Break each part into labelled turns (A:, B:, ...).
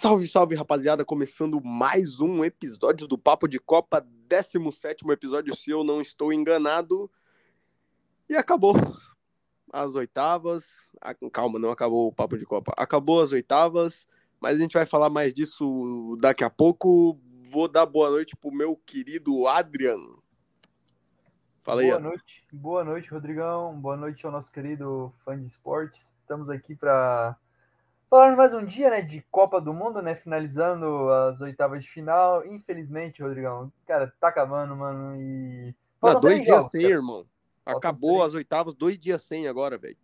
A: Salve, salve, rapaziada! Começando mais um episódio do Papo de Copa, 17 episódio, se eu não estou enganado. E acabou as oitavas. Ah, calma, não acabou o Papo de Copa. Acabou as oitavas, mas a gente vai falar mais disso daqui a pouco. Vou dar boa noite pro meu querido Adriano. Fala aí.
B: Boa noite, boa noite, Rodrigão. Boa noite ao nosso querido fã de esportes. Estamos aqui para falar mais um dia, né, de Copa do Mundo, né, finalizando as oitavas de final. Infelizmente, Rodrigão, cara, tá acabando, mano, e
A: Não, dois dias jogos, sem, cara. irmão. Acabou as oitavas, dois dias sem agora, velho.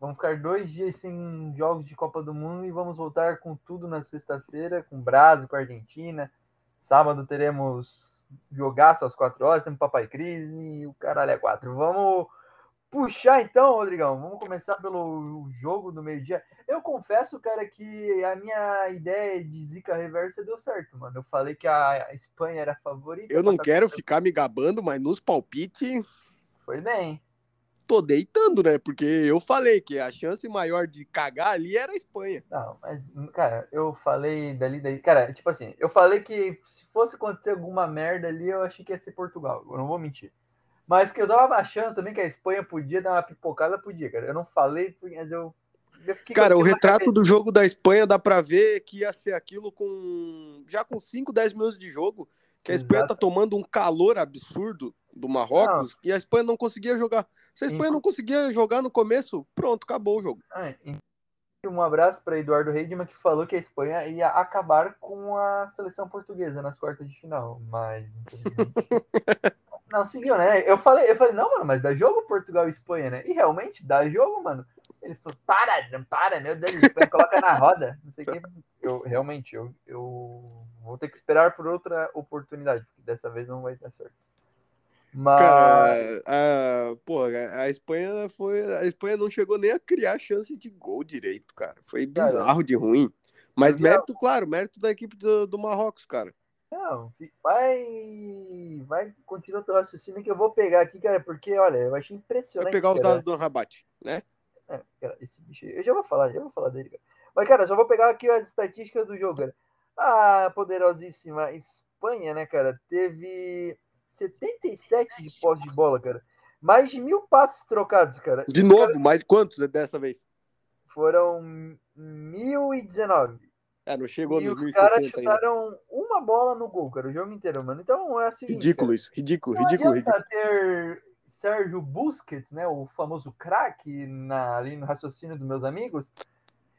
B: Vamos ficar dois dias sem jogos de Copa do Mundo e vamos voltar com tudo na sexta-feira, com Brasil, com Argentina. Sábado teremos jogaço às quatro horas, temos Papai Cris e o caralho é quatro. Vamos puxar então, Rodrigão. Vamos começar pelo jogo do meio-dia. Eu confesso, cara, que a minha ideia de zica reversa deu certo, mano. Eu falei que a Espanha era a favorita.
A: Eu não quero ficar me gabando, mas nos palpites.
B: Foi bem.
A: Tô deitando, né? Porque eu falei que a chance maior de cagar ali era a Espanha.
B: Não, mas, cara, eu falei dali, daí. Cara, tipo assim, eu falei que se fosse acontecer alguma merda ali, eu achei que ia ser Portugal. Eu não vou mentir. Mas que eu tava achando também que a Espanha podia dar uma pipocada, podia, cara. Eu não falei, mas eu.
A: eu cara, o retrato do jogo da Espanha dá pra ver que ia ser aquilo com. Já com 5, 10 minutos de jogo, que a Espanha Exato. tá tomando um calor absurdo do Marrocos não. e a Espanha não conseguia jogar. Se a Espanha não conseguia jogar no começo, pronto, acabou o jogo.
B: Ah, um abraço para Eduardo Reidman que falou que a Espanha ia acabar com a seleção portuguesa nas quartas de final, mas Não, seguiu, né? Eu falei, eu falei, não, mano, mas dá jogo Portugal e Espanha, né? E realmente dá jogo, mano. Ele falou, para, não para, meu Deus, Espanha, coloca na roda. Não sei o que. Eu, realmente, eu, eu vou ter que esperar por outra oportunidade, porque dessa vez não vai dar certo.
A: Mas... Cara, a, pô, a Espanha foi. A Espanha não chegou nem a criar chance de gol direito, cara. Foi bizarro cara, de ruim. Mas mérito, claro, mérito da equipe do, do Marrocos, cara.
B: Não, vai. Vai, continua teu raciocínio que eu vou pegar aqui, cara, porque, olha, eu achei impressionante.
A: Vai pegar os dados do Rabat, né?
B: É, cara, esse bicho eu já vou falar, já vou falar dele, cara. Mas, cara, só vou pegar aqui as estatísticas do jogo, cara. A poderosíssima Espanha, né, cara, teve 77 de posse de bola, cara. Mais de mil passes trocados, cara.
A: De novo, cara, mais quantos dessa vez?
B: Foram 1019.
A: É, não chegou
B: e no os caras chutaram ainda. uma bola no gol, cara, o jogo inteiro, mano. Então é assim.
A: Ridículo
B: cara.
A: isso, ridículo, não ridículo, ridículo.
B: ter Sérgio Busquets, né, o famoso craque ali no raciocínio dos meus amigos,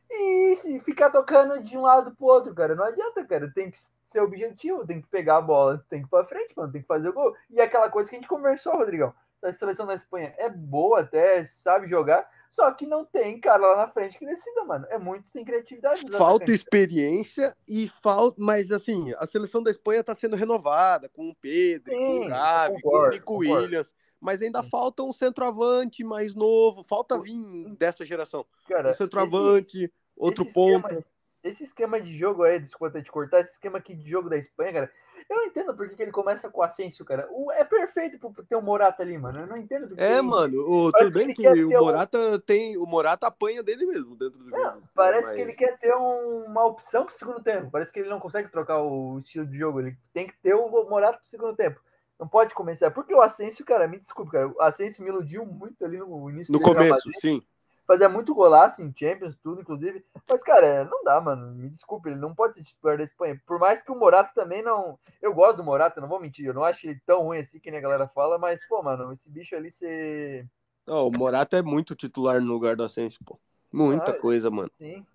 B: e se ficar tocando de um lado pro outro, cara. Não adianta, cara. Tem que ser objetivo, tem que pegar a bola, tem que ir pra frente, mano, tem que fazer o gol. E aquela coisa que a gente conversou, Rodrigão. A seleção da Espanha é boa até, sabe jogar, só que não tem cara lá na frente que decida, mano. É muito sem criatividade.
A: Falta experiência e falta. Mas assim, a seleção da Espanha tá sendo renovada com o Pedro, Sim, com o Gavi, com o Nico Williams. Mas ainda Sim. falta um centroavante mais novo. Falta vir dessa geração. Cara, um centroavante, esse, outro esse ponta.
B: Esquema, esse esquema de jogo aí, desculpa te cortar, esse esquema aqui de jogo da Espanha, cara, eu não entendo porque que ele começa com o Asensio, cara. O, é perfeito pra ter o um Morata ali, mano. Eu não entendo porque.
A: É, mano. O, tudo bem que, que o Morata um... tem. O Morata apanha dele mesmo dentro do jogo.
B: parece mas... que ele quer ter um, uma opção pro segundo tempo. Parece que ele não consegue trocar o estilo de jogo. Ele tem que ter o Morata pro segundo tempo. Não pode começar. Porque o Asensio, cara, me desculpe, cara. O Asensio me iludiu muito ali no início
A: No começo, sim
B: fazia muito golaço em Champions, tudo, inclusive. Mas, cara, não dá, mano. Me desculpe, ele não pode ser titular da Espanha. Por mais que o Morata também não. Eu gosto do Morata, não vou mentir. Eu não acho ele tão ruim assim que nem a galera fala, mas, pô, mano, esse bicho ali você.
A: Não, o Morata é muito titular no lugar do Ascenso, pô. Muita ah, coisa, mano. Sim.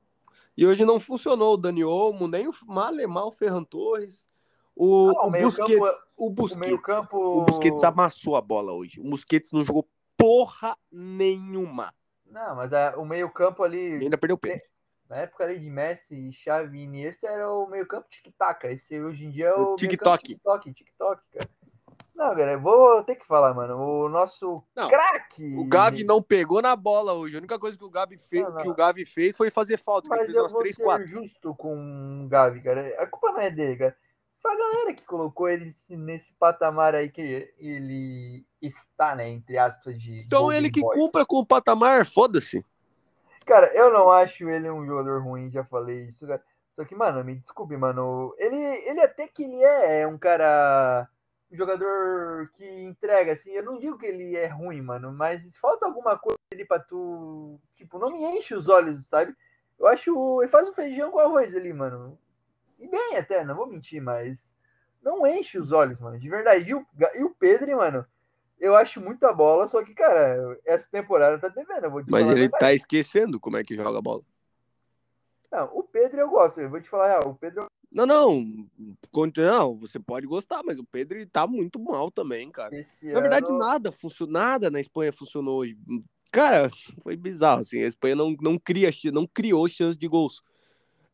A: E hoje não funcionou o Dani Olmo, nem o Malemar, o Ferran Torres. O, ah, o, o Busquets, campo, o Busquets, o, campo... o Busquets amassou a bola hoje. O Busquets não jogou porra nenhuma.
B: Não, mas a, o meio-campo ali.
A: E ainda perdeu o pênalti.
B: Na época ali de Messi, Xavi e Iniesta era o meio-campo tic-tac. Esse hoje em dia é o.
A: TikTok.
B: TikTok, TikTok, cara. Não, cara, vou ter que falar, mano. O nosso craque.
A: O Gavi não pegou na bola hoje. A única coisa que o Gavi fez, não, não. que o Gavi fez foi fazer falta.
B: Mas
A: ele fez
B: eu
A: umas
B: vou
A: 3,
B: ser
A: 4.
B: justo com o Gavi, cara. A culpa não é dele, cara. Foi a galera que colocou ele nesse patamar aí que ele está, né? Entre aspas, de.
A: Então ele que boy. cumpra com o patamar, foda-se.
B: Cara, eu não acho ele um jogador ruim, já falei isso, cara. Só que, mano, me desculpe, mano. Ele, ele até que ele é um cara. Um jogador que entrega, assim. Eu não digo que ele é ruim, mano, mas falta alguma coisa ali pra tu. Tipo, não me enche os olhos, sabe? Eu acho. Ele faz um feijão com arroz ali, mano. E bem até, não vou mentir, mas. Não enche os olhos, mano. De verdade. E o, e o Pedro, mano eu acho muita bola, só que, cara, essa temporada tá devendo.
A: Mas ele tá esquecendo como é que joga bola.
B: Não, o Pedro eu gosto, eu vou te falar, o Pedro.
A: Não, não, não, você pode gostar, mas o Pedro ele tá muito mal também, cara. Esse na verdade, ano... nada, funcionou, nada na Espanha funcionou hoje. Cara, foi bizarro, assim, a Espanha não, não, cria, não criou chance de gols.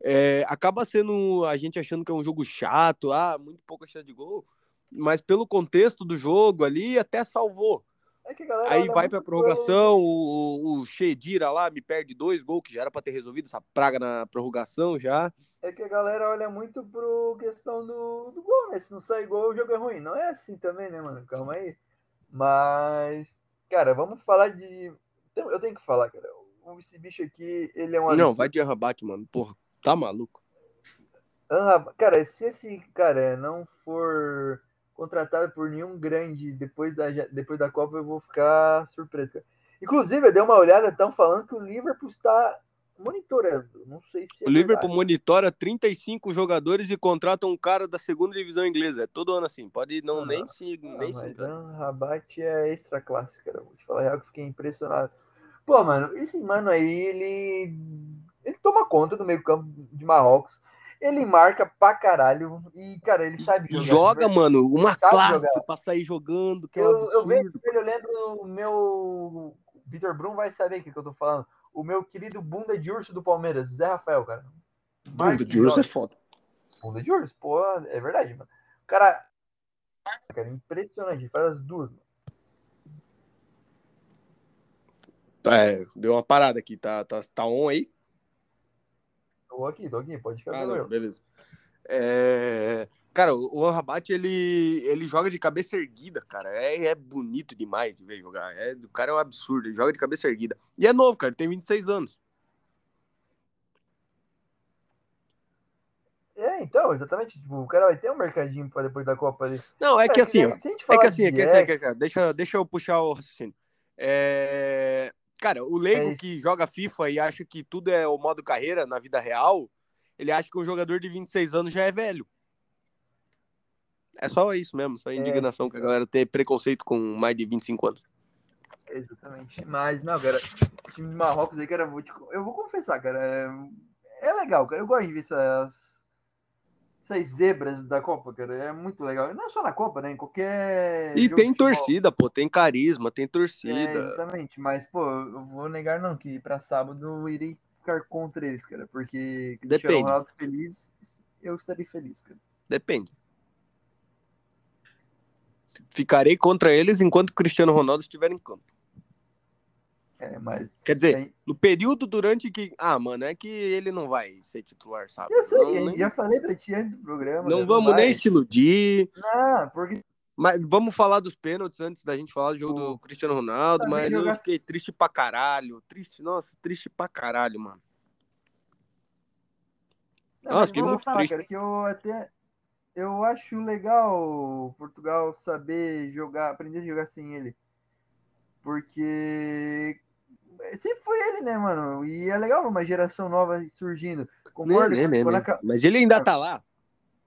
A: É, acaba sendo a gente achando que é um jogo chato, ah, muito pouca chance de gol mas pelo contexto do jogo ali, até salvou. É Aí vai pra prorrogação, o, o Shedira lá me perde dois gols, que já era pra ter resolvido essa praga na prorrogação já.
B: É que a galera olha muito pro questão do, do gol, né? Se não sai gol, o jogo é ruim. Não é assim também, né, mano? Calma aí. Mas, cara, vamos falar de. Eu tenho que falar, cara. Esse bicho aqui, ele é um.
A: Não, vai de Arrabat, mano. Porra, tá maluco.
B: Cara, se esse cara não for contratado por nenhum grande depois da, depois da Copa, eu vou ficar surpreso. Cara. Inclusive, eu dei uma olhada, estão falando que o Liverpool está monitorando. Não sei se.
A: É o Liverpool monitora 35 jogadores e contrata um cara da segunda divisão inglesa. É todo ano assim. Pode não, ah, nem se. Ah, nem
B: se Rabat é extra classe, cara. Vou te falar real que fiquei impressionado. Pô, mano, esse mano aí, ele. Ele toma conta do meio-campo de Marrocos. Ele marca pra caralho. E, cara, ele sabe
A: jogar. Joga, mano, uma classe jogar. pra sair jogando. Que é
B: eu, eu vejo ele, eu lembro o meu. Vitor Brum vai saber o que, que eu tô falando. O meu querido bunda de urso do Palmeiras, Zé Rafael, cara.
A: Bunda de urso é foda.
B: Bunda de urso, pô, é verdade, mano. O cara. Cara, impressionante, faz as duas, mano.
A: É, deu uma parada aqui, tá, tá, tá on aí?
B: Tô aqui, tô aqui, pode ficar. Ah, não,
A: beleza. É... Cara, o Rabat, ele, ele joga de cabeça erguida, cara. É, é bonito demais de ver jogar. É, o cara é um absurdo, ele joga de cabeça erguida. E é novo, cara, ele tem 26 anos.
B: É, então, exatamente. Tipo, o cara vai ter um mercadinho para depois da Copa ali.
A: Não, é que assim, ó. É que assim, é que assim, é que assim, deixa, deixa eu puxar o raciocínio. É... Cara, o leigo é que joga FIFA e acha que tudo é o modo carreira na vida real, ele acha que um jogador de 26 anos já é velho. É só isso mesmo, só a é. indignação é. que a galera tem preconceito com mais de 25 anos.
B: Exatamente. Mas, não, cara, esse time de Marrocos aí, cara, eu vou, te, eu vou confessar, cara, é, é legal, cara. Eu gosto de ver essas essas zebras da Copa, cara, é muito legal. Não é só na Copa, né? Em qualquer.
A: E tem torcida, pô, tem carisma, tem torcida. É,
B: exatamente, mas, pô, eu vou negar não, que para sábado eu irei ficar contra eles, cara, porque
A: Depende.
B: Ronaldo feliz, eu estarei feliz, cara.
A: Depende. Ficarei contra eles enquanto Cristiano Ronaldo estiver em campo.
B: É, mas.
A: Quer dizer, no período durante que. Ah, mano, é que ele não vai ser titular, sabe?
B: Eu sei, não, nem... já falei pra ti antes do programa.
A: Não né? vamos nem se iludir.
B: Não, porque.
A: Mas vamos falar dos pênaltis antes da gente falar do jogo do Cristiano Ronaldo, mas eu fiquei triste pra caralho. Triste, nossa, triste pra caralho, mano.
B: Não, nossa, fiquei muito falar, triste. Cara, que eu até. Eu acho legal Portugal saber jogar, aprender a jogar sem ele. Porque sempre foi ele, né, mano? E é legal uma geração nova surgindo.
A: Concordo né, né, né, a... Mas ele ainda tá lá.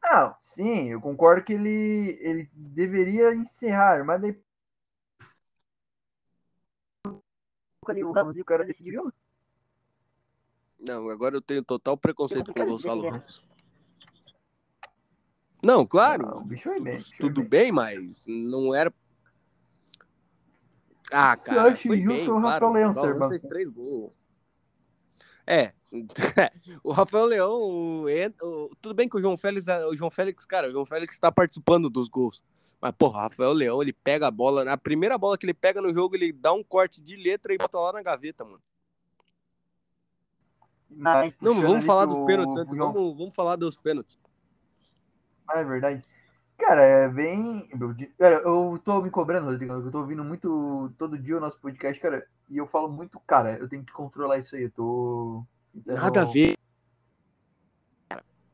B: Não, sim, eu concordo que ele, ele deveria encerrar, mas daí. O Ramos e o cara decidiu.
A: Não, agora eu tenho total preconceito com o Gonçalo Ramos. Não, claro. Não,
B: bem,
A: tudo bem, mas não era ah, cara, foi bem, claro. Rafael Leão, o fez três gols. É, o Rafael Leão, o, o, tudo bem que o João Félix, o João Félix, cara, o João Félix está participando dos gols. Mas, porra, o Rafael Leão, ele pega a bola, na primeira bola que ele pega no jogo, ele dá um corte de letra e bota lá na gaveta, mano. Não, não vamos falar dos pênaltis antes, vamos, vamos falar dos pênaltis.
B: Ah, é verdade. Cara, é bem. Cara, eu tô me cobrando, Rodrigo. Eu tô ouvindo muito todo dia o nosso podcast, cara. E eu falo muito, cara, eu tenho que controlar isso aí. Eu tô.
A: Então... Nada a ver.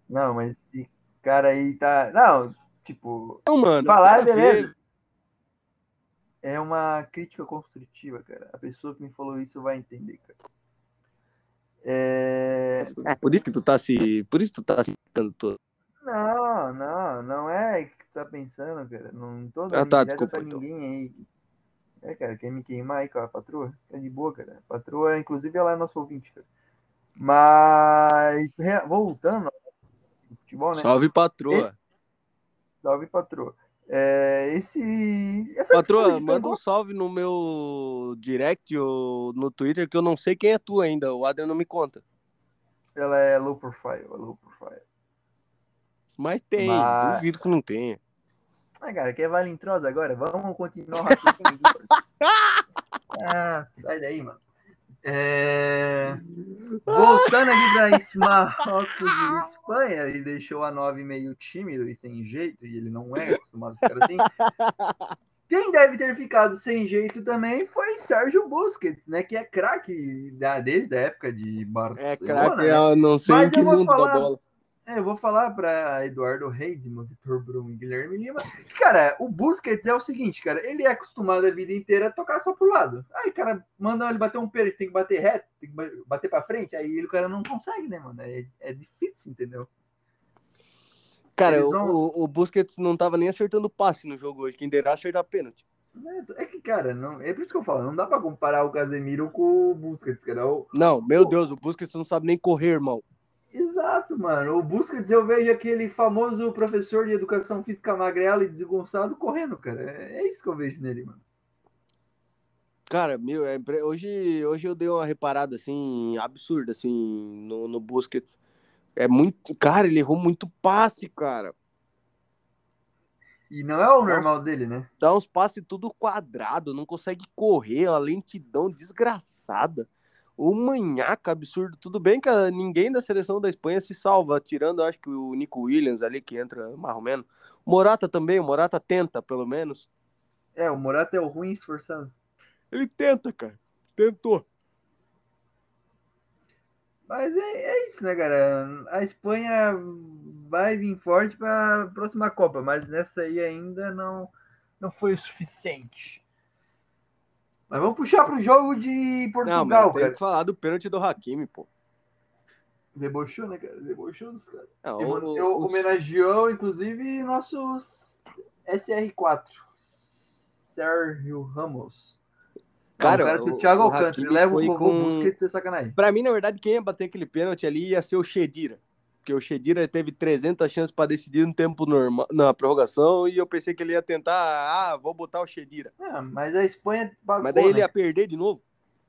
B: Não, mas esse cara aí tá. Não, tipo.
A: Não, mano.
B: Falar, beleza. É uma crítica construtiva, cara. A pessoa que me falou isso vai entender, cara. É...
A: É por isso que tu tá se. Por isso que tu tá se todo.
B: Não, não, não é que tu tá pensando, cara. Não tô
A: Ah,
B: dando
A: tá,
B: indireta
A: desculpa,
B: pra
A: então.
B: ninguém aí. É, cara, quer me queimar aí com a patroa? É de boa, cara. A patroa, inclusive, ela é nosso ouvinte, cara. Mas, voltando ao futebol, né?
A: Salve, patroa.
B: Esse- Salve, patroa. É, esse. Essa
A: Patroa, manda um salve no meu direct ou no Twitter que eu não sei quem é tu ainda. O Adriano não me conta.
B: Ela é low profile, é low profile.
A: Mas tem,
B: Mas-
A: duvido que não tenha.
B: Ah, cara, quer valentrosa agora? Vamos continuar ah, sai daí, mano. É... Voltando aqui para Marrocos e Espanha, ele deixou a 9 meio tímido e sem jeito, e ele não é acostumado a ficar assim. Quem deve ter ficado sem jeito também foi Sérgio Busquets, né? Que é craque da, desde a época de Barcelona.
A: É craque,
B: né?
A: eu não sei
B: Mas
A: em que mundo
B: falar-
A: da bola.
B: É, eu vou falar para Eduardo Reidman, Vitor Brum e Guilherme Lima. Cara, o Busquets é o seguinte, cara, ele é acostumado a vida inteira a tocar só pro lado. Aí, cara, manda ele bater um pênalti, tem que bater reto, tem que ba- bater pra frente, aí ele, o cara não consegue, né, mano? É, é difícil, entendeu?
A: Cara,
B: vão-
A: o, o Busquets não tava nem acertando passe no jogo hoje. Quem derá acertar pênalti.
B: É, é que, cara, não, é por isso que eu falo, não dá pra comparar o Casemiro com o Busquets, cara. O-
A: Não, meu. Deus, o Busquets não sabe nem correr, irmão.
B: Exato, mano. O Busquets, eu vejo aquele famoso professor de educação física magrelo e desgonçado correndo, cara. É, isso que eu vejo nele, mano.
A: Cara, meu, é hoje, hoje eu dei uma reparada assim, absurda, assim, no, no Busquets. É muito. Cara, ele errou muito passe, cara.
B: E não é o normal dele, né?
A: Dá uns passes tudo quadrado, não consegue correr, uma lentidão desgraçada. O manhaca absurdo. Tudo bem que ah, ninguém da seleção da Espanha se salva, tirando, acho que o Nico Williams ali, que entra mais ou menos. O Morata também, o Morata tenta, pelo menos.
B: É, o Morata é o ruim esforçado.
A: Ele tenta, cara. Tentou.
B: Mas é, é isso, né, cara? A Espanha vai vir forte para a próxima Copa, mas nessa aí ainda não, não foi o suficiente. Mas vamos puxar para o jogo de
A: Não,
B: Portugal,
A: tem
B: cara.
A: que falar do pênalti do Hakimi, pô.
B: Debochou, né, cara? Debochou dos caras.
A: Não,
B: Eu,
A: o-
B: eu
A: o-
B: homenageou, inclusive, nossos SR4. Sérgio Ramos.
A: Cara,
B: Não, que
A: o-
B: Thiago Alcântara leva o vovô
A: com-
B: Busquets e sacanagem.
A: Pra mim, na verdade, quem ia bater aquele pênalti ali ia ser o Shedira. Porque o Shedira teve 300 chances pra decidir no tempo normal, na prorrogação, e eu pensei que ele ia tentar, ah, vou botar o Shedira.
B: Ah, mas a Espanha pagou,
A: Mas daí ele
B: né?
A: ia perder de novo.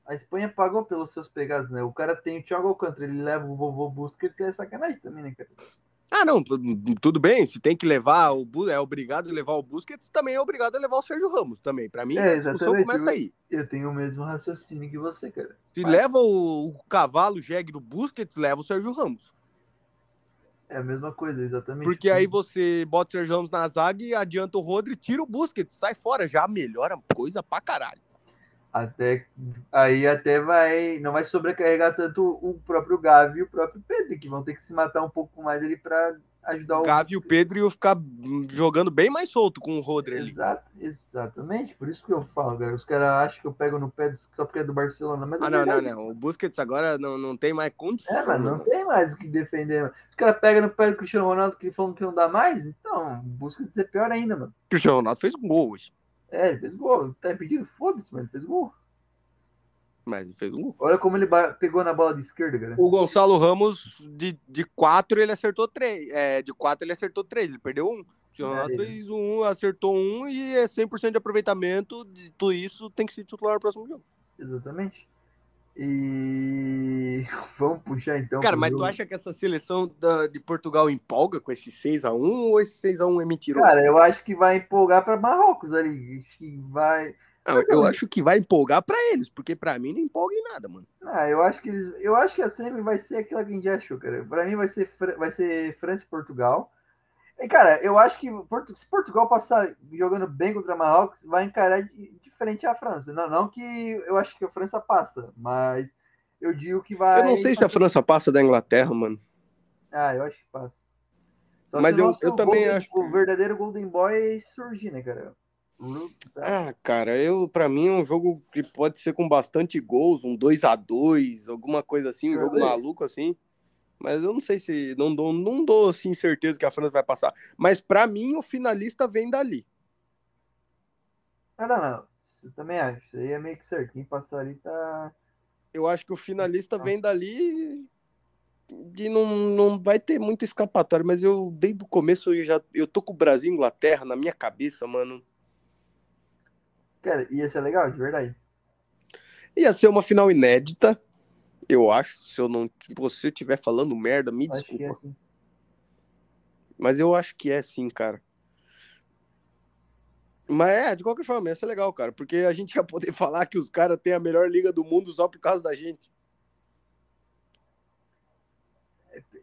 B: A Espanha pagou pelos seus pegados, né? O cara tem o Thiago Alcântara, ele leva o vovô Busquets e é sacanagem também, né, cara?
A: Ah, não, tu- tudo bem, se tem que levar o é obrigado a levar o Busquets, também é obrigado a levar o Sérgio Ramos também. Pra mim,
B: É,
A: a discussão começa aí.
B: Eu tenho o mesmo raciocínio que você, cara.
A: Se
B: Mas-
A: leva o, o cavalo jegue do Busquets, leva o Sérgio Ramos.
B: É a mesma coisa, exatamente.
A: Porque aí você bota o Sérgio Ramos na zaga e adianta o Rodri, tira o Busquets, sai fora, já melhora coisa pra caralho.
B: Até, aí até vai. Não vai sobrecarregar tanto o próprio Gavi e o próprio Pedro, que vão ter que se matar um pouco mais ali para ajudar
A: O
B: o.
A: Gavi e o Pedro iam ficar jogando bem mais solto com o Rodri ali.
B: Exato, exatamente. Por isso que eu falo. Os caras acham que eu pego no pé só porque é do Barcelona. Mas
A: Ah,
B: é
A: não, não, não. O Busquets agora não, não tem mais condição.
B: É, mas não tem mais o que defender. mano. Os caras pegam no pé do Cristiano Ronaldo que falam que não dá mais, então busca de ser pior ainda, mano.
A: O Cristiano Ronaldo fez gol hoje.
B: É, ele fez gol. Tá impedido? Foda-se, mano. Ele fez gol.
A: Mas ele fez um gol.
B: Olha como ele pegou na bola de esquerda, cara.
A: O Gonçalo Ramos, de, de quatro, ele acertou três. É, de quatro, ele acertou três. Ele perdeu um. O
B: É,
A: fez um, acertou um e é 100% de aproveitamento. De tudo isso tem que ser titular no próximo jogo.
B: Exatamente. E vamos puxar então.
A: Cara, mas tu
B: jogo.
A: acha que essa seleção da- de Portugal empolga com esse 6x1 ou esse 6x1 é mentiroso?
B: Cara, eu acho que vai empolgar para Marrocos ali. Acho que vai.
A: Não, eu acho que vai empolgar pra eles, porque pra mim não empolga em nada, mano.
B: Ah, eu acho que eles. Eu acho que a semi vai ser aquela que a gente já achou, cara. Pra mim vai ser, vai ser França e Portugal. E, cara, eu acho que se Portugal passar jogando bem contra Marrocos, vai encarar de, de frente à França. Não, não que eu acho que a França passa, mas eu digo que vai.
A: Eu não sei se a França passa da Inglaterra, mano.
B: Ah, eu acho que passa. Só
A: Mas eu- eu também acho
B: O verdadeiro Golden Boy surgir, né, cara?
A: Ah, cara, eu para mim é um jogo que pode ser com bastante gols, um 2 a 2 alguma coisa assim, um jogo maluco assim. Mas eu não sei se não dou, não dou assim certeza que a França vai passar. Mas pra mim o finalista vem dali.
B: Ah, não, não. Eu também acho. Isso aí é meio que certo. Quem passar ali tá.
A: Eu acho que o finalista vem dali e não, não vai ter muita escapatória, mas eu desde o começo eu já eu tô com o Brasil e Inglaterra na minha cabeça, mano.
B: Cara, ia ser legal, de verdade.
A: Ia ser uma final inédita, eu acho. Se eu não, se você estiver falando merda, me
B: Acho
A: desculpa.
B: é assim.
A: Mas eu acho que é sim, cara. Mas é, de qualquer forma, ia ser legal, cara. Porque a gente ia poder falar que os caras têm a melhor liga do mundo só por causa da gente.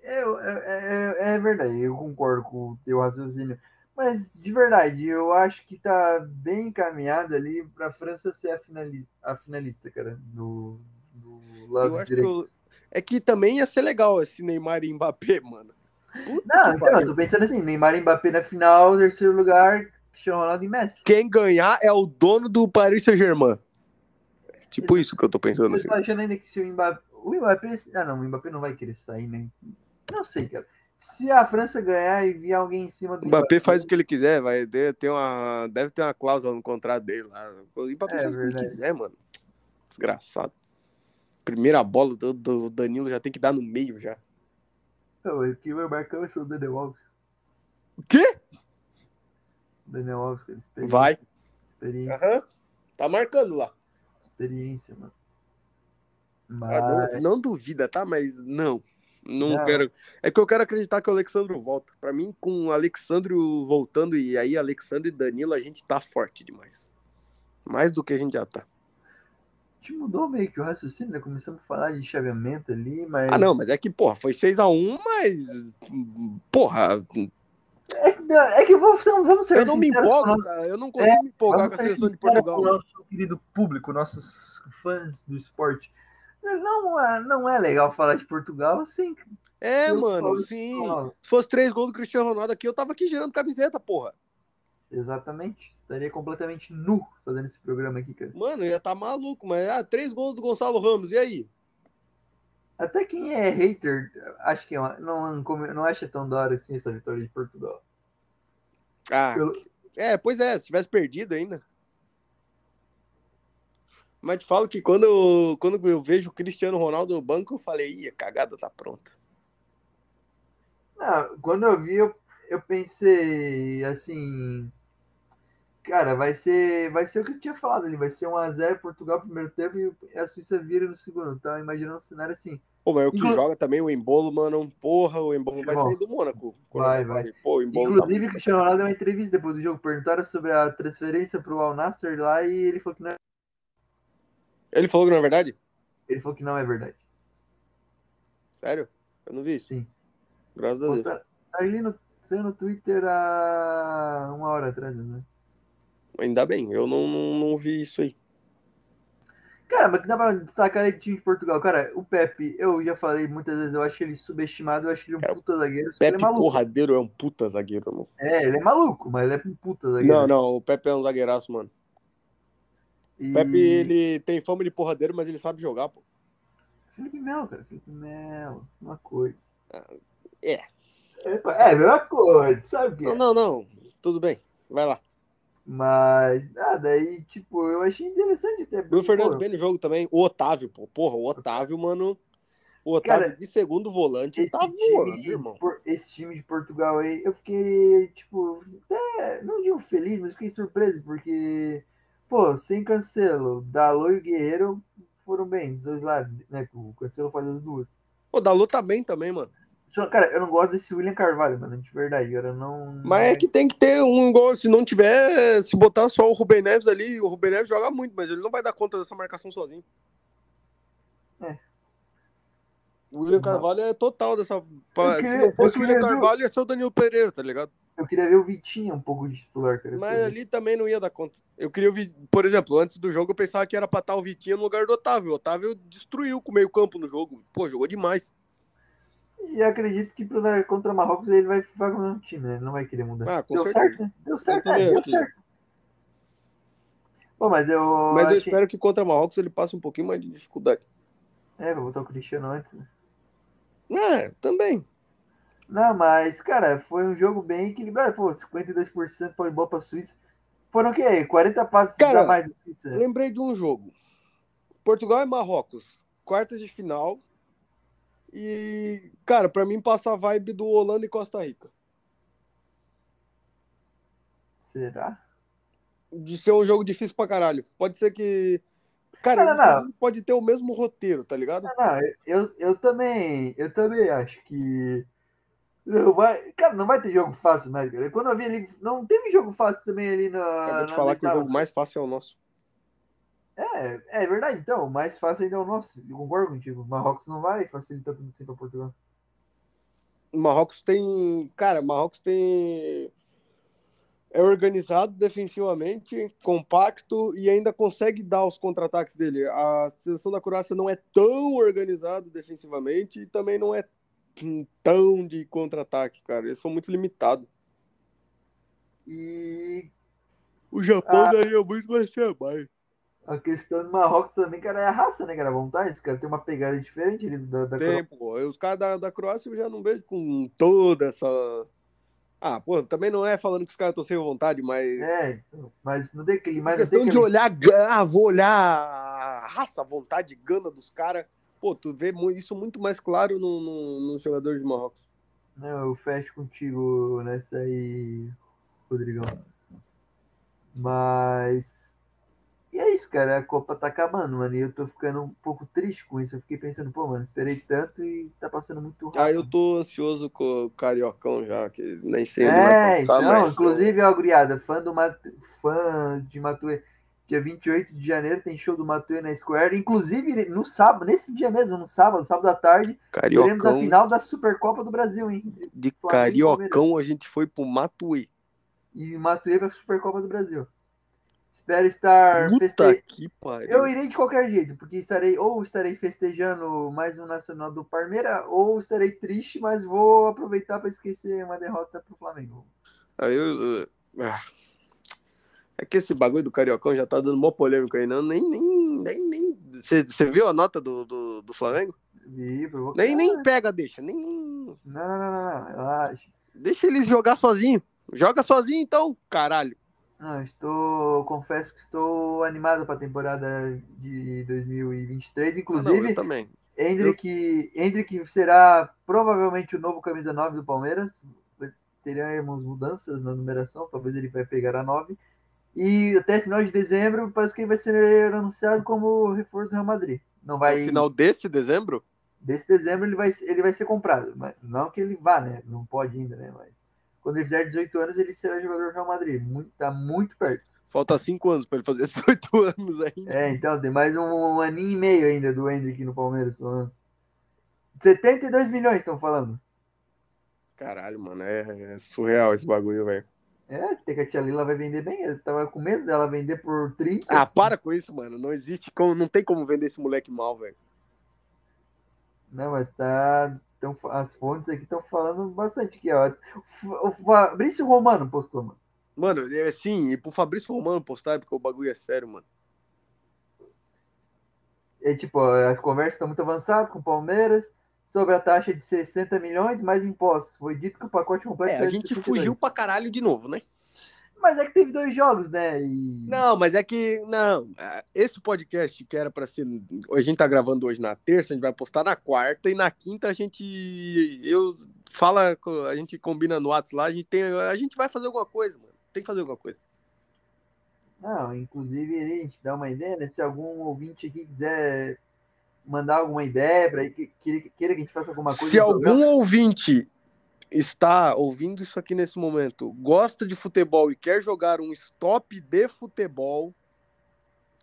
B: É, é, é, é verdade, eu concordo com o teu raciocínio. Mas, de verdade, eu acho que tá bem encaminhado ali pra França ser a finalista, a finalista cara, do, do lado
A: Eu acho que
B: direito.
A: eu- É que também ia ser legal esse Neymar e Mbappé, mano. Puta
B: Não, então, eu tô pensando assim, Neymar e Mbappé na final, terceiro lugar, Cristiano Ronaldo e Messi.
A: Quem ganhar é o dono do Paris Saint-Germain. Tipo isso que eu tô pensando
B: Eu
A: assim.
B: tô achando ainda que se o Mbappé. O Mbappé. Ah, não, o Mbappé não vai querer sair, né? Não sei, cara. Se a França ganhar e vir alguém em cima do
A: O Mbappé faz o que ele quiser, vai ter, uma, deve ter uma cláusula no contrato dele lá. O Mbappé
B: É
A: faz o que ele quiser, mano. Desgraçado. Primeira bola do, do Danilo já tem que dar no meio já.
B: Não, o que vai marcar vai ser o Daniel Alves.
A: O quê?
B: Daniel Alves, cara. Experiência,
A: Vai.
B: Experiência,
A: Aham. Tá marcando lá.
B: experiência, mano.
A: Ah,
B: Mas.
A: Não, não duvida, tá? Mas não. Não,
B: Não.
A: quero. É que eu quero acreditar que o Alexandro volta. Pra mim, com o Alexandro voltando e aí Alexandro e Danilo, a gente tá forte demais. Mais do que a gente já tá.
B: A gente mudou meio que o raciocínio, né? Começamos a falar de chaveamento ali, mas.
A: Ah, não, mas é que, porra, foi 6x1, mas. Porra,
B: É, que- é que vamos, vamos ser
A: eu não me empolgo,
B: nosso-
A: cara. Eu não consigo me empolgar
B: Vamos
A: com a seleção de Portugal.
B: com o nosso querido público, nossos fãs do esporte. Não é, não é legal falar de Portugal sem.
A: É,
B: Eu
A: mano, sim. Se fosse três gols do Cristiano Ronaldo aqui, eu tava aqui gerando camiseta, porra.
B: Exatamente. Estaria completamente nu fazendo esse programa aqui, cara.
A: Mano, ia tá maluco, mas ah, três gols do Gonçalo Ramos, e aí?
B: Até quem é hater, acho que é não, não, não acha tão da hora assim essa vitória de Portugal.
A: Ah, é, pois é, se tivesse perdido ainda. Mas te falo que quando eu, quando eu vejo o Cristiano Ronaldo no banco, eu falei, ih, a cagada tá pronta.
B: Não, quando eu vi, eu, eu pensei assim. Cara, vai ser, vai ser o que eu tinha falado ali. Vai ser 1x0 Portugal no primeiro tempo e a Suíça vira no segundo. Tava imaginando um cenário assim.
A: Pô, mas o que
B: Inclu-
A: joga também o Embolo, mano, porra, o Embolo vai
B: Irmão,
A: sair do Mônaco.
B: vai, vai.
A: Pô, o Embolo
B: Inclusive, o
A: tá...
B: Cristiano Ronaldo deu uma entrevista depois do jogo. Perguntaram sobre a transferência pro Al Nassr lá e ele falou que não é,
A: Ele falou que não é verdade?
B: ele falou que não é verdade.
A: Sério? Eu não vi isso.
B: Sim.
A: Graças a Deus.
B: Posta- Ali no, saiu no Twitter há uma hora atrás, né?
A: Ainda bem, eu não, não, não vi isso aí.
B: Cara, mas que dá pra destacar do time de Portugal. Cara, o Pepe, eu já falei muitas vezes, eu acho ele subestimado, eu acho ele um
A: Cara,
B: puta zagueiro. ele
A: Pepe
B: é maluco.
A: Porradeiro é um puta zagueiro, mano.
B: É, ele é maluco, mas ele é um puta zagueiro.
A: Não, não, o Pepe é um zagueiraço, mano.
B: E...
A: O Pepe, ele tem fama de porradeiro, mas ele sabe jogar, pô.
B: Felipe Melo, cara. Felipe Melo, uma coisa.
A: é.
B: Epa, É, a mesma coisa, sabe o que é?
A: Não, não, não. Tudo bem. Vai lá.
B: Mas, nada, aí, tipo, eu achei interessante até.
A: Bruno Fernandes
B: pô,
A: bem no jogo também. O Otávio, pô. Porra, o Otávio, mano. O Otávio
B: Cara,
A: de segundo volante tá
B: time,
A: voando, irmão.
B: por- esse time de Portugal aí, eu fiquei, tipo, até, não digo feliz, mas fiquei surpreso, porque, pô, sem Cancelo, Dalot e o Guerreiro foram bem, dos dois lados, né? O Cancelo faz as duas.
A: O Dalot tá bem também, mano.
B: Cara, eu não gosto desse William Carvalho, mano, de verdade, cara, não...
A: Mas é que tem que ter um igual. Se não tiver, se botar só o Rubem Neves ali, o Rubem Neves joga muito, mas ele não vai dar conta dessa marcação sozinho.
B: É.
A: O William. Carvalho é total dessa.
B: Eu
A: Se
B: queria-
A: não fosse
B: eu
A: o William
B: queria
A: Carvalho, ia ser o Danilo Pereira, tá ligado?
B: Eu queria ver o Vitinho um pouco de titular, cara.
A: Mas ali também não ia dar conta. Eu queria Vi- por exemplo, antes do jogo eu pensava que era pra estar o Vitinho no lugar do Otávio. O Otávio destruiu com o meio campo no jogo. Pô, jogou demais.
B: E acredito que pro, contra Marrocos ele vai ficar com o time, né? Ele não vai querer mudar.
A: Ah, com
B: deu
A: certeza.
B: certo, né? Deu certo, é, deu certo. Pô, mas eu.
A: Mas eu
B: achei-
A: espero que contra Marrocos ele passe um pouquinho mais de dificuldade.
B: É, vou botar o Cristiano antes, né?
A: É, também.
B: Não, mas, cara, foi um jogo bem equilibrado. Pô, 52% foi boa pra Suíça. Foram o quê? 40 passes
A: Cara,
B: mais da Suíça.
A: Eu lembrei de um jogo. Portugal e Marrocos, quartas de final. E, cara, pra mim passa a vibe do Holanda e Costa Rica.
B: Será?
A: De ser um jogo difícil pra caralho. Pode ser que. Cara,
B: Não, não, não.
A: pode ter o mesmo roteiro, tá ligado?
B: Não, não, eu, eu, também, eu também acho que vai, cara, não vai ter jogo fácil mais, cara. Quando eu vi ali, não teve jogo fácil também ali na.
A: Acabei de falar que o jogo mais fácil é o nosso.
B: É, é verdade, então, o mais fácil ainda é o nosso. Eu concordo contigo. O Marrocos não vai facilitar tudo assim pra Portugal.
A: Marrocos tem. Cara, Marrocos tem. É organizado defensivamente, compacto e ainda consegue dar os contra-ataques dele. A seleção da Croácia não é tão organizado defensivamente e também não é tão de contra-ataque, cara. Eles são muito limitados.
B: E
A: O Japão
B: Ah.
A: daria muito mais trabalho.
B: a questão do Marrocos também, cara, é a raça, né, cara? A vontade, esse cara tem uma pegada diferente ali da, da Croácia.
A: Tempo. Os caras da, da Croácia eu já não vejo com toda essa. Ah, pô, também não é falando que os caras estão sem vontade, mas.
B: É, mas não tem aquele. Mas
A: questão
B: tem
A: de olhar, ah, vou olhar a raça, a vontade, gana dos caras. Pô, tu vê isso muito mais claro no, no, no jogador de Marrocos.
B: Não, eu fecho contigo nessa aí, Rodrigão. Mas. E é isso, cara. A Copa tá acabando, mano. E eu tô ficando um pouco triste com isso. Eu fiquei pensando, pô, mano, esperei tanto e tá passando muito rápido.
A: Ah, eu tô ansioso com o Cariocão já, que nem sei onde vai
B: É,
A: passar,
B: então,
A: mas.
B: inclusive, ó, guriada, fã, do Mat... fã de Matuê. Dia 28 de janeiro tem show do Matuê na Square. Inclusive, no sábado, nesse dia mesmo, no sábado, sábado à tarde, teremos a
A: Cariocão,
B: final da Supercopa do Brasil, hein?
A: de
B: Flamengo
A: Cariocão a gente foi pro Matuê.
B: E Matuê pra Supercopa do Brasil. Espero estar
A: Puta
B: feste...
A: que pariu.
B: Eu irei de qualquer jeito, porque estarei ou estarei festejando mais um nacional do Parmeira, ou estarei triste, mas vou aproveitar para esquecer uma derrota pro Flamengo.
A: Aí eu- eu- ah. É que esse bagulho do Cariocão já tá dando mó polêmica aí, não. Nem, nem, nem, nem. Você viu a nota do, do, do Flamengo?
B: Vi.
A: Nem, nem pega, deixa. Nem, nem-
B: Não, não, não, não.
A: Deixa eles jogar sozinho. Joga sozinho então, caralho.
B: Não, estou, confesso que estou animado para a temporada de 2023,
A: Ah, não,
B: inclusive
A: eu também.
B: Hendrick, Hendrick será provavelmente o novo camisa 9 do Palmeiras. Teremos mudanças na numeração, talvez ele vai pegar a 9. E até final de dezembro, parece que ele vai ser anunciado como reforço do Real Madrid. Não vai.
A: No final desse dezembro?
B: Desse dezembro ele vai, ele vai ser comprado. Mas não que ele vá, né? Não pode ainda, né? Mas quando ele fizer 18 anos, ele será jogador do Real Madrid. Muito, tá muito perto.
A: Falta cinco anos pra ele fazer 18 anos ainda.
B: É, então tem mais um, aninho e meio ainda do Hendrick no Palmeiras. pelo menos. 72 milhões estão falando.
A: Caralho, mano, é, é surreal esse bagulho, velho.
B: É, tem que a tia Lila vai vender bem. Eu tava com medo dela vender por 30.
A: Ah, para com isso, mano. Não existe como, não tem como vender esse moleque mal, velho.
B: Não, mas tá. Tão, as fontes aqui estão falando bastante aqui, ó. O Fabrício Romano postou, mano.
A: Mano, é sim, e pro Fabrício Romano postar, porque o bagulho é sério, mano.
B: É tipo, as conversas estão muito avançadas com o Palmeiras sobre a taxa de 60 milhões mais impostos. Foi dito que o pacote completo
A: É, a gente
B: 62.
A: fugiu pra caralho de novo, né?
B: Mas é que teve dois jogos, né? E...
A: Não, mas é que. Não, é, esse podcast que era pra ser. A gente tá gravando hoje na terça, a gente vai postar na quarta, e na quinta a gente. Eu. Fala, a gente combina no WhatsApp lá, a gente, tem, a gente vai fazer alguma coisa, mano. Tem que fazer alguma coisa.
B: Não, inclusive, a gente dá uma ideia, né? Se algum ouvinte aqui quiser mandar alguma ideia para que queira, que a gente faça alguma coisa.
A: Se
B: no programa,
A: algum ouvinte está ouvindo isso aqui nesse momento, gosta de futebol e quer jogar um stop de futebol,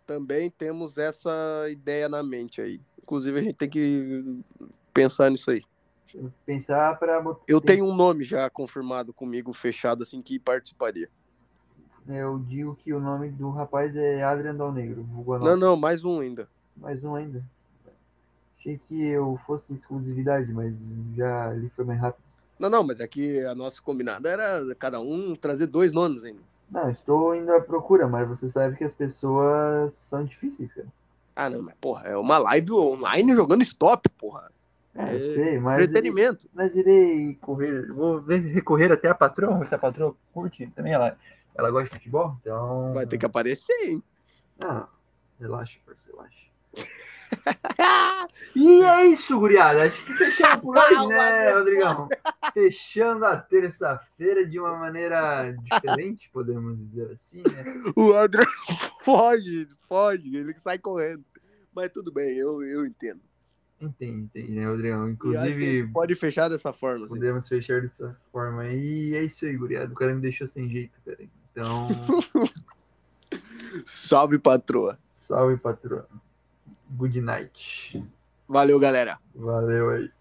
A: também temos essa ideia na mente aí. Inclusive, a gente tem que pensar nisso aí.
B: pensar para
A: Eu tenho um nome já confirmado comigo, fechado, assim, que participaria.
B: Eu digo que o nome do rapaz é Adrian Dal Negro.
A: Não, não, mais um ainda.
B: Mais um ainda. Achei que eu fosse exclusividade, mas já ali foi mais rápido.
A: Não, não, mas aqui a nossa combinada era cada um trazer dois nomes ainda.
B: Não, estou indo à procura, mas você sabe que as pessoas são difíceis, cara.
A: Ah, não, mas porra, é uma live online jogando stop, porra.
B: É, eu sei, mas.
A: Entretenimento.
B: Mas irei correr. Vou recorrer até a patroa, ver se a patroa curte também. Ela, ela gosta de futebol, então.
A: Vai ter que aparecer, hein?
B: Ah, relaxa, parceiro, relaxa. e é isso, guriada. Acho que fechamos por hoje, né, Rodrigão? Fechando a terça-feira de uma maneira diferente, podemos dizer assim, né?
A: O André pode, pode, ele sai correndo. Mas tudo bem, eu, eu entendo.
B: Entendi, entendi, né, Rodrigão? Inclusive,
A: pode fechar dessa forma. assim.
B: podemos fechar dessa forma. E é isso aí, guriada. O cara me deixou sem jeito, cara. Então,
A: Salve, patroa.
B: salve, patroa. Good night.
A: Valeu, galera.
B: Valeu aí.